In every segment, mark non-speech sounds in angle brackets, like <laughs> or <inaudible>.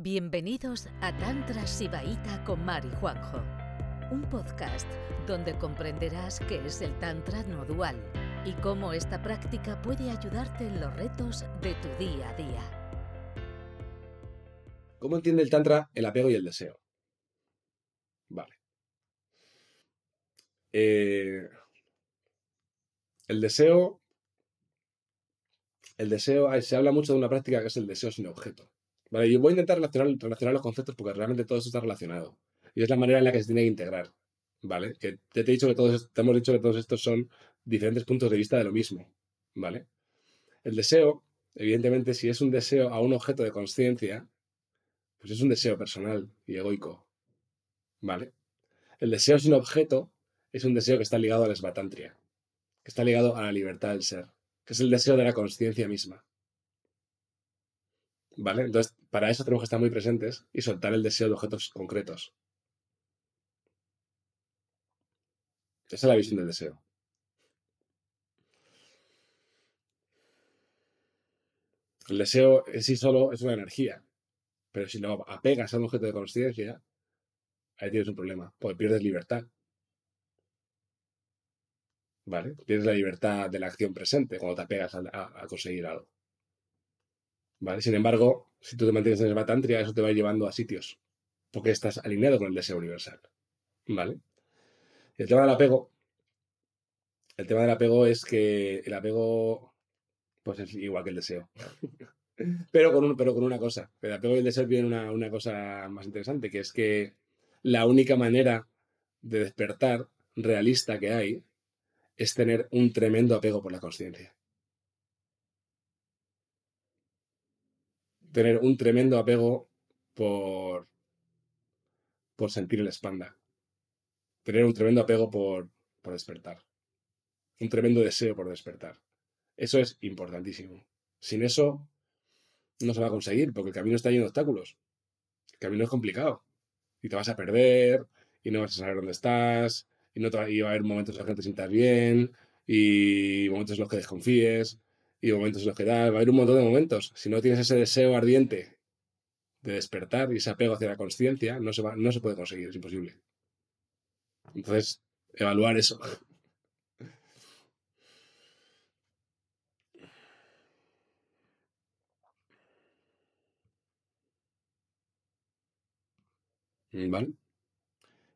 Bienvenidos a Tantra Sibaíta con Mari Juanjo, un podcast donde comprenderás qué es el Tantra no dual y cómo esta práctica puede ayudarte en los retos de tu día a día. ¿Cómo entiende el Tantra el apego y el deseo? Vale. Eh, el deseo. El deseo. Se habla mucho de una práctica que es el deseo sin objeto. Vale, yo voy a intentar relacionar, los conceptos porque realmente todo esto está relacionado. Y es la manera en la que se tiene que integrar. ¿Vale? Que te, he dicho que todos, te hemos dicho que todos estos son diferentes puntos de vista de lo mismo. ¿Vale? El deseo, evidentemente, si es un deseo a un objeto de conciencia, pues es un deseo personal y egoico. ¿Vale? El deseo sin objeto es un deseo que está ligado a la esbatantria, que está ligado a la libertad del ser, que es el deseo de la conciencia misma. ¿Vale? Entonces, para eso tenemos que estar muy presentes y soltar el deseo de objetos concretos. Esa es la visión del deseo. El deseo en sí solo es una energía, pero si lo apegas a un objeto de conciencia, ahí tienes un problema, porque pierdes libertad. ¿Vale? Pierdes la libertad de la acción presente cuando te apegas a conseguir algo. ¿Vale? Sin embargo, si tú te mantienes en el Batantria, eso te va llevando a sitios, porque estás alineado con el deseo universal. ¿Vale? el tema del apego, el tema del apego es que el apego, pues es igual que el deseo. <laughs> pero, con pero con una cosa. El apego y el deseo tienen una, una cosa más interesante, que es que la única manera de despertar realista que hay es tener un tremendo apego por la conciencia. Tener un tremendo apego por, por sentir el espanda. Tener un tremendo apego por, por despertar. Un tremendo deseo por despertar. Eso es importantísimo. Sin eso no se va a conseguir, porque el camino está lleno de obstáculos. El camino es complicado. Y te vas a perder, y no vas a saber dónde estás, y, no te va, a haber momentos en los que te sientas bien, y momentos en los que desconfíes, y momentos en los que da, va a haber un montón de momentos. Si no tienes ese deseo ardiente de despertar y ese apego hacia la conciencia, no se, no se puede conseguir, es imposible. Entonces, evaluar eso. ¿Vale?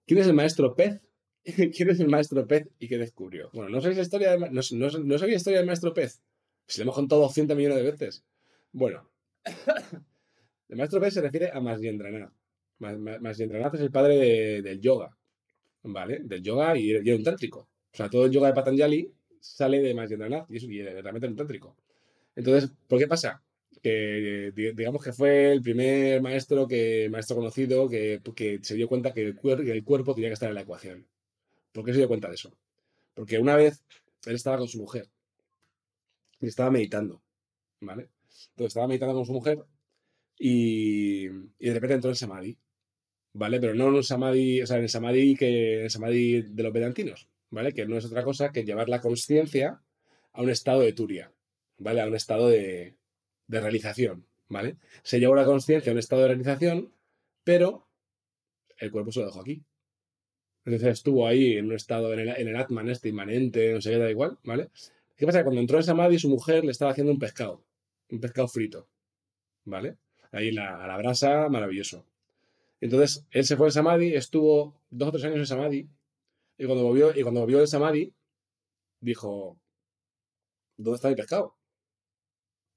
¿Quién es el maestro pez? <laughs> ¿Quién es el maestro pez y qué descubrió? Bueno, no sabéis la historia no, no, no la historia del maestro pez. Si lo hemos contado 200 millones de veces. Bueno, <coughs> el maestro P se refiere a Masyendranath. Masyendranath es el padre del yoga, ¿vale? Del yoga y, era un tántrico. O sea, todo el yoga de Patanjali sale de Masyendranath y, es, y realmente un tántrico. Entonces, ¿por qué pasa? Que digamos que fue el primer maestro que maestro conocido que, que se dio cuenta que el, que el cuerpo tenía que estar en la ecuación. ¿Por qué se dio cuenta de eso? Porque una vez él estaba con su mujer y estaba meditando, ¿vale? Entonces estaba meditando con su mujer y, y de repente entró en Samadhi, ¿vale? Pero no en un Samadhi, o sea, en el Samadhi, que, el Samadhi de los vedantinos, ¿vale? Que no es otra cosa que llevar la conciencia a un estado de turia, ¿vale? A un estado de, de realización, ¿vale? Se llevó la conciencia a un estado de realización, pero el cuerpo se lo dejó aquí. Entonces estuvo ahí en un estado, en el, en el Atman este inmanente, no sé qué, da igual, ¿vale? ¿Qué pasa? Cuando entró en Samadhi, su mujer le estaba haciendo un pescado, un pescado frito, ¿vale? Ahí a la brasa, maravilloso. Entonces, él se fue al Samadhi, estuvo dos o tres años en Samadhi, y cuando volvió, y cuando volvió del Samadhi, dijo, ¿dónde está mi pescado?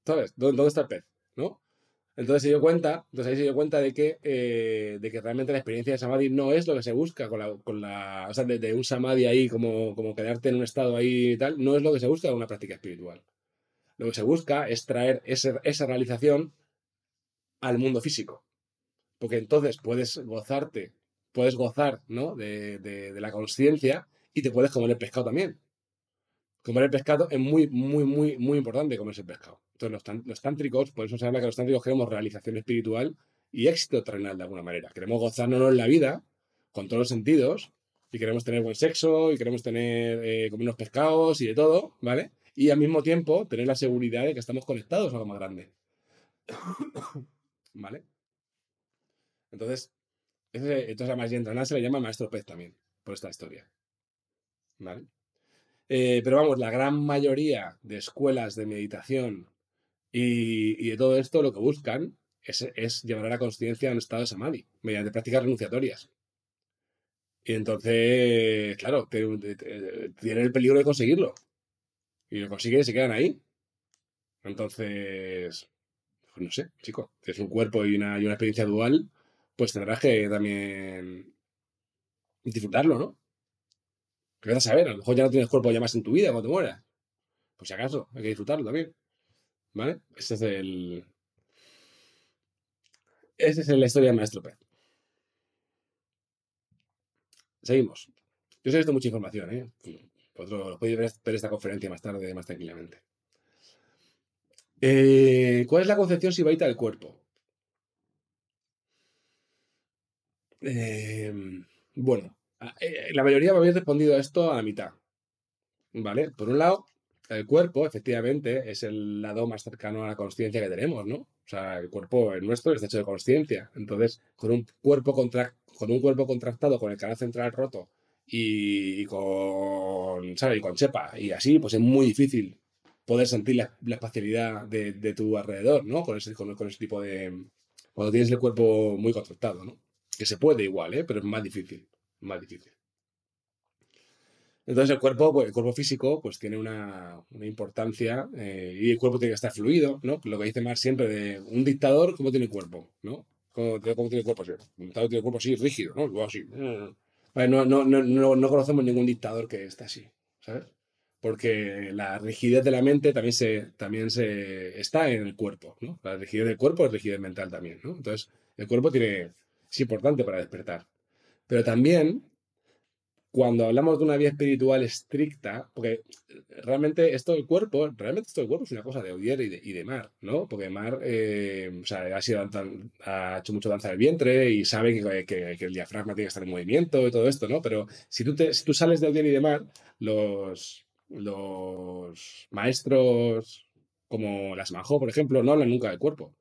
¿Sabes? ¿Dónde, está el pez? ¿No? Entonces se dio cuenta, entonces ahí se dio cuenta de que, eh, de que realmente la experiencia de Samadhi no es lo que se busca con la, con la o sea, de, un Samadhi ahí, como, como quedarte en un estado ahí y tal, no es lo que se busca con una práctica espiritual. Lo que se busca es traer esa realización al mundo físico. Porque entonces puedes gozarte, puedes gozar ¿no? de, de la conciencia y te puedes comer el pescado también. Comer el pescado es muy, muy, muy, muy importante comerse el pescado. Entonces, los, tántricos, por eso se que los tántricos queremos realización espiritual y éxito terrenal de alguna manera. Queremos gozarnos en la vida con todos los sentidos y queremos tener buen sexo y queremos tener, eh, comer unos pescados y de todo, ¿vale? Y al mismo tiempo tener la seguridad de que estamos conectados a algo más grande. <coughs> ¿Vale? Entonces, entonces además Yendraná se le llama maestro pez también, por esta historia. ¿Vale? Eh, pero vamos, la gran mayoría de escuelas de meditación y, de todo esto lo que buscan es, llevar a la conciencia a un estado de samadhi, mediante prácticas renunciatorias. Y entonces, claro, tienen el peligro de conseguirlo. Y lo consiguen y se quedan ahí. Entonces, pues no sé, chico, es un cuerpo y una, y una experiencia dual, pues tendrás que también disfrutarlo, ¿no? ¿Qué vas a saber? A lo mejor ya no tienes cuerpo ya más en tu vida cuando te mueras. Pues si acaso, hay que disfrutarlo también. ¿Vale? Ese es el. Esa es la historia del maestro Pez. Seguimos. Yo sé esto mucha información, ¿eh? Vosotros lo podéis ver esta conferencia más tarde, más tranquilamente. Eh, ¿Cuál es la concepción sibaita del cuerpo? Em, bueno, eh, la mayoría me habéis respondido a esto a la mitad. ¿Vale? Por un lado, el cuerpo, efectivamente, es el lado más cercano a la conciencia que tenemos, ¿no? O sea, el cuerpo es nuestro está hecho de conciencia. Entonces, con un cuerpo con un cuerpo contractado, con el canal central roto y, con, ¿sabes? Y con chepa y así, pues es muy difícil poder sentir la, espacialidad de, tu alrededor, ¿no? Con ese, con, ese tipo de... Cuando tienes el cuerpo muy contractado, ¿no? Que se puede igual, ¿eh? Pero es más difícil, más difícil. Entonces el cuerpo, pues, el cuerpo físico, pues tiene una, importancia eh, y el cuerpo tiene que estar fluido, ¿no? Lo que dice Marx siempre de un dictador, ¿cómo tiene cuerpo? ¿No? ¿Cómo, tiene cuerpo? Un dictador tiene cuerpo así, rígido, ¿no? así. no, no, no, no, conocemos ningún dictador que esté así, ¿sabes? Porque la rigidez de la mente también, se, también se, está en el cuerpo, ¿no? La rigidez del cuerpo es rigidez mental también, ¿no? Entonces, el cuerpo tiene, es importante para despertar. Pero también cuando hablamos de una vía espiritual estricta, porque realmente esto del cuerpo, realmente esto del cuerpo es una cosa de Odier y de, y de Mar, ¿no? Porque Mar, eh, o sea, ha, sido, ha hecho mucho danza del vientre y sabe que, el diafragma tiene que estar en movimiento y todo esto, ¿no? Pero si tú, te, si tú sales de Odier y de Mar, los, los maestros como las Manjó, por ejemplo, no hablan nunca del cuerpo.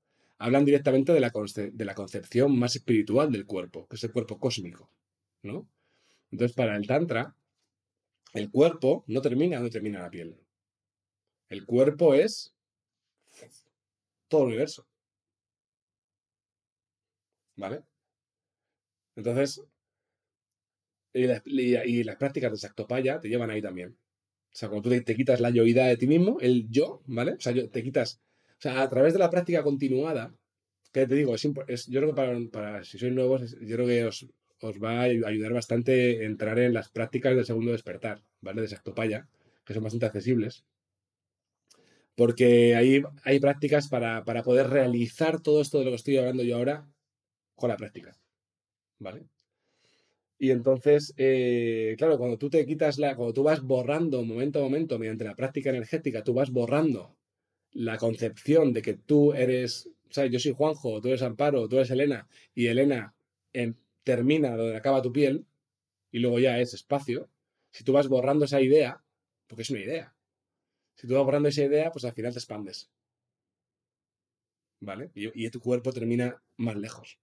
Hablan directamente de la, de la concepción más espiritual del cuerpo, que es el cuerpo cósmico, ¿no? Entonces, para el Tantra, el cuerpo no termina donde termina la piel. El cuerpo es todo el universo. ¿Vale? Entonces, y, las prácticas de Sactopaya te llevan ahí también. O sea, cuando tú te, quitas la yoidad de ti mismo, el yo, ¿vale? O sea, te quitas. Sea, a través de la práctica continuada, que te digo, es, yo creo que para, para si sois nuevos, yo creo que os, os va a ayudar bastante entrar en las prácticas del segundo despertar, ¿vale? De Sactopaya, que son bastante accesibles. Porque ahí hay prácticas para, poder realizar todo esto de lo que estoy hablando yo ahora con la práctica, ¿vale? Y entonces, eh, claro, cuando tú te quitas la, cuando tú vas borrando momento a momento mediante la práctica energética, tú vas borrando la concepción de que tú eres, sea, yo soy Juanjo, tú eres Amparo, tú eres Elena, y Elena en, termina donde acaba tu piel y luego ya es espacio, si tú vas borrando esa idea, porque es una idea, si tú vas borrando esa idea, pues al final te expandes. ¿Vale? Y, tu cuerpo termina más lejos.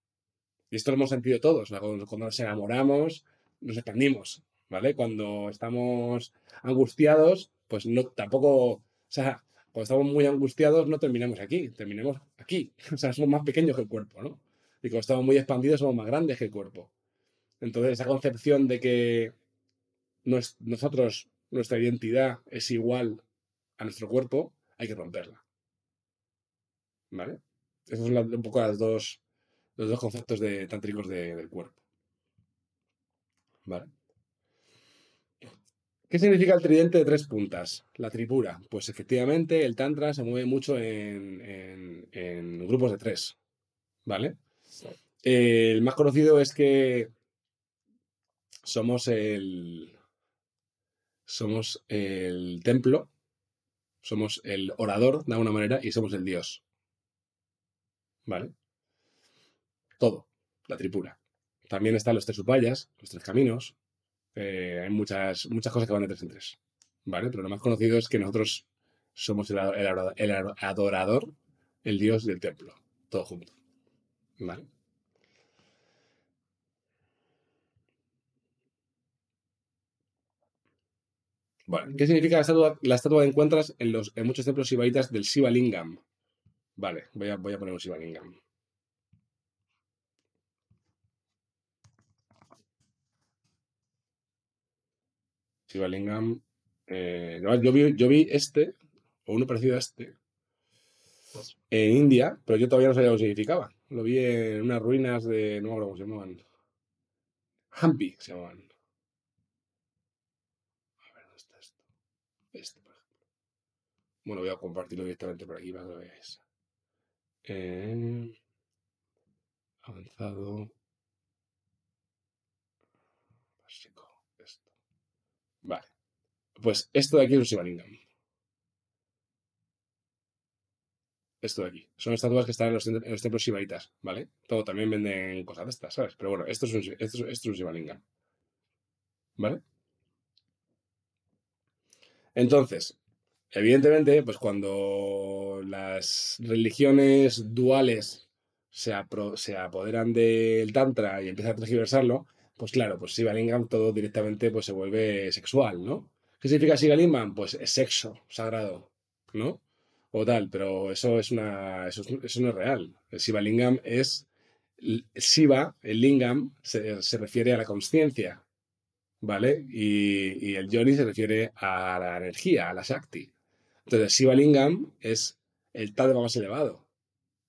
Y esto lo hemos sentido todos. Cuando, nos enamoramos, nos expandimos. ¿Vale? Cuando estamos angustiados, pues no, tampoco. O sea, cuando estamos muy angustiados, no terminamos aquí, terminamos aquí. <laughs> O sea, somos más pequeños que el cuerpo, ¿no? Y como estamos muy expandidos, somos más grandes que el cuerpo. Entonces, esa concepción de que nosotros, nuestra identidad es igual a nuestro cuerpo, hay que romperla. ¿Vale? Esos son un poco las dos, los dos conceptos de, tántricos del cuerpo. ¿Vale? ¿Qué significa el tridente de tres puntas? La tripura. Pues efectivamente el tantra se mueve mucho en, grupos de tres. ¿Vale? el más conocido es que somos el. Somos el templo, somos el orador de alguna manera y somos el dios. ¿Vale? Todo, la tripura. También están los tres upayas, los tres caminos. Eh, hay muchas, muchas cosas que van de tres en tres. ¿Vale? Pero lo más conocido es que nosotros somos el, el, adorador, el dios del templo. Todo junto. ¿Vale? Bueno, ¿qué significa la estatua, la estatua que encuentras en, los, en muchos templos sibaitas del Shiva Lingam? Vale, voy a, voy a poner un Shiva Lingam. Shiva Lingam. eh, yo, vi, yo vi este, o uno parecido a este, en India, pero yo todavía no sabía lo que significaba. Lo vi en unas ruinas de. No me acuerdo cómo se llamaban. Hampi se llamaban. A ver, ¿dónde está esto? Este, por ejemplo. Bueno, voy a compartirlo directamente por aquí para que lo veáis. Eh, avanzado. Básico. Esto. Vale. Pues esto de aquí es un Shivalingam. Esto de aquí. Son estatuas que están en los, templos shivaitas, ¿vale? Todo también venden cosas de estas, ¿sabes? Pero bueno, esto es un, esto es, un. ¿Vale? Entonces, evidentemente, pues cuando las religiones duales se, apoderan del Tantra y empiezan a transgiversarlo, pues claro, pues Shivalingam todo directamente pues se vuelve sexual, ¿no? ¿Qué significa Shivalingam? Pues es sexo sagrado, ¿no? O tal, pero eso es una. Eso, es- eso no es real. El Shivalingam es. el Shiva, el Lingam, se, refiere a la consciencia, ¿vale? Y, el Yoni se refiere a la energía, a la Shakti. Entonces, Shiva Lingam es el Tadva más elevado.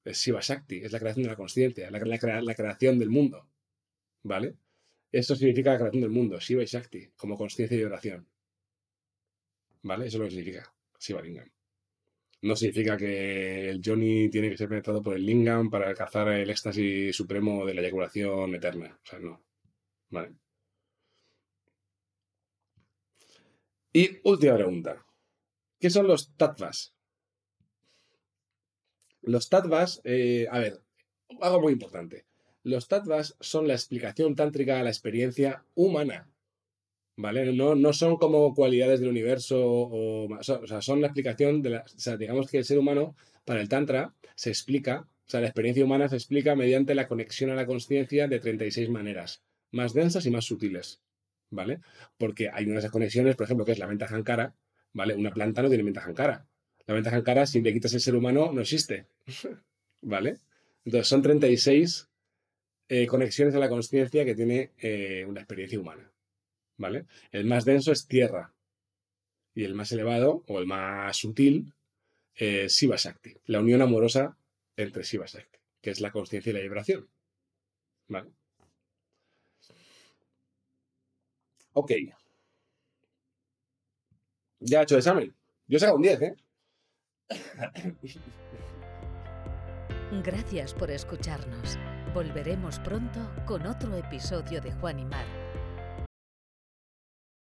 Es Shiva Shakti, es la creación de la consciencia, la, la crea- la creación del mundo, ¿vale? Eso significa la creación del mundo, Shiva y Shakti, como consciencia y oración. ¿Vale? Eso es lo que significa Shiva Lingam. No significa que el Johnny tiene que ser penetrado por el Lingam para alcanzar el éxtasis supremo de la eyaculación eterna. O sea, no. ¿Vale? Y última pregunta. ¿Qué son los tattvas? Los tattvas, eh, a ver, algo muy importante. Los tattvas son la explicación tántrica a la experiencia humana. ¿Vale? No, no son como cualidades del universo o, o sea, son la explicación de la. O sea, digamos que el ser humano, para el Tantra, se explica, o sea, la experiencia humana se explica mediante la conexión a la conciencia de 36 maneras, más densas y más sutiles. ¿Vale? Porque hay unas conexiones, por ejemplo, que es la ventaja en cara, ¿vale? Una planta no tiene ventaja en cara. La ventaja en cara, si le quitas el ser humano, no existe. <laughs> ¿Vale? Entonces son 36 eh, conexiones a la conciencia que tiene eh, una experiencia humana. ¿Vale? El más denso es tierra. Y el más elevado, o el más sutil, es Shiva Shakti. La unión amorosa entre Shiva Shakti, que es la conciencia y la vibración. ¿Vale? Ok. Ya he hecho examen. Yo he sacado un 10, ¿eh? Gracias por escucharnos. Volveremos pronto con otro episodio de Juan y Mar.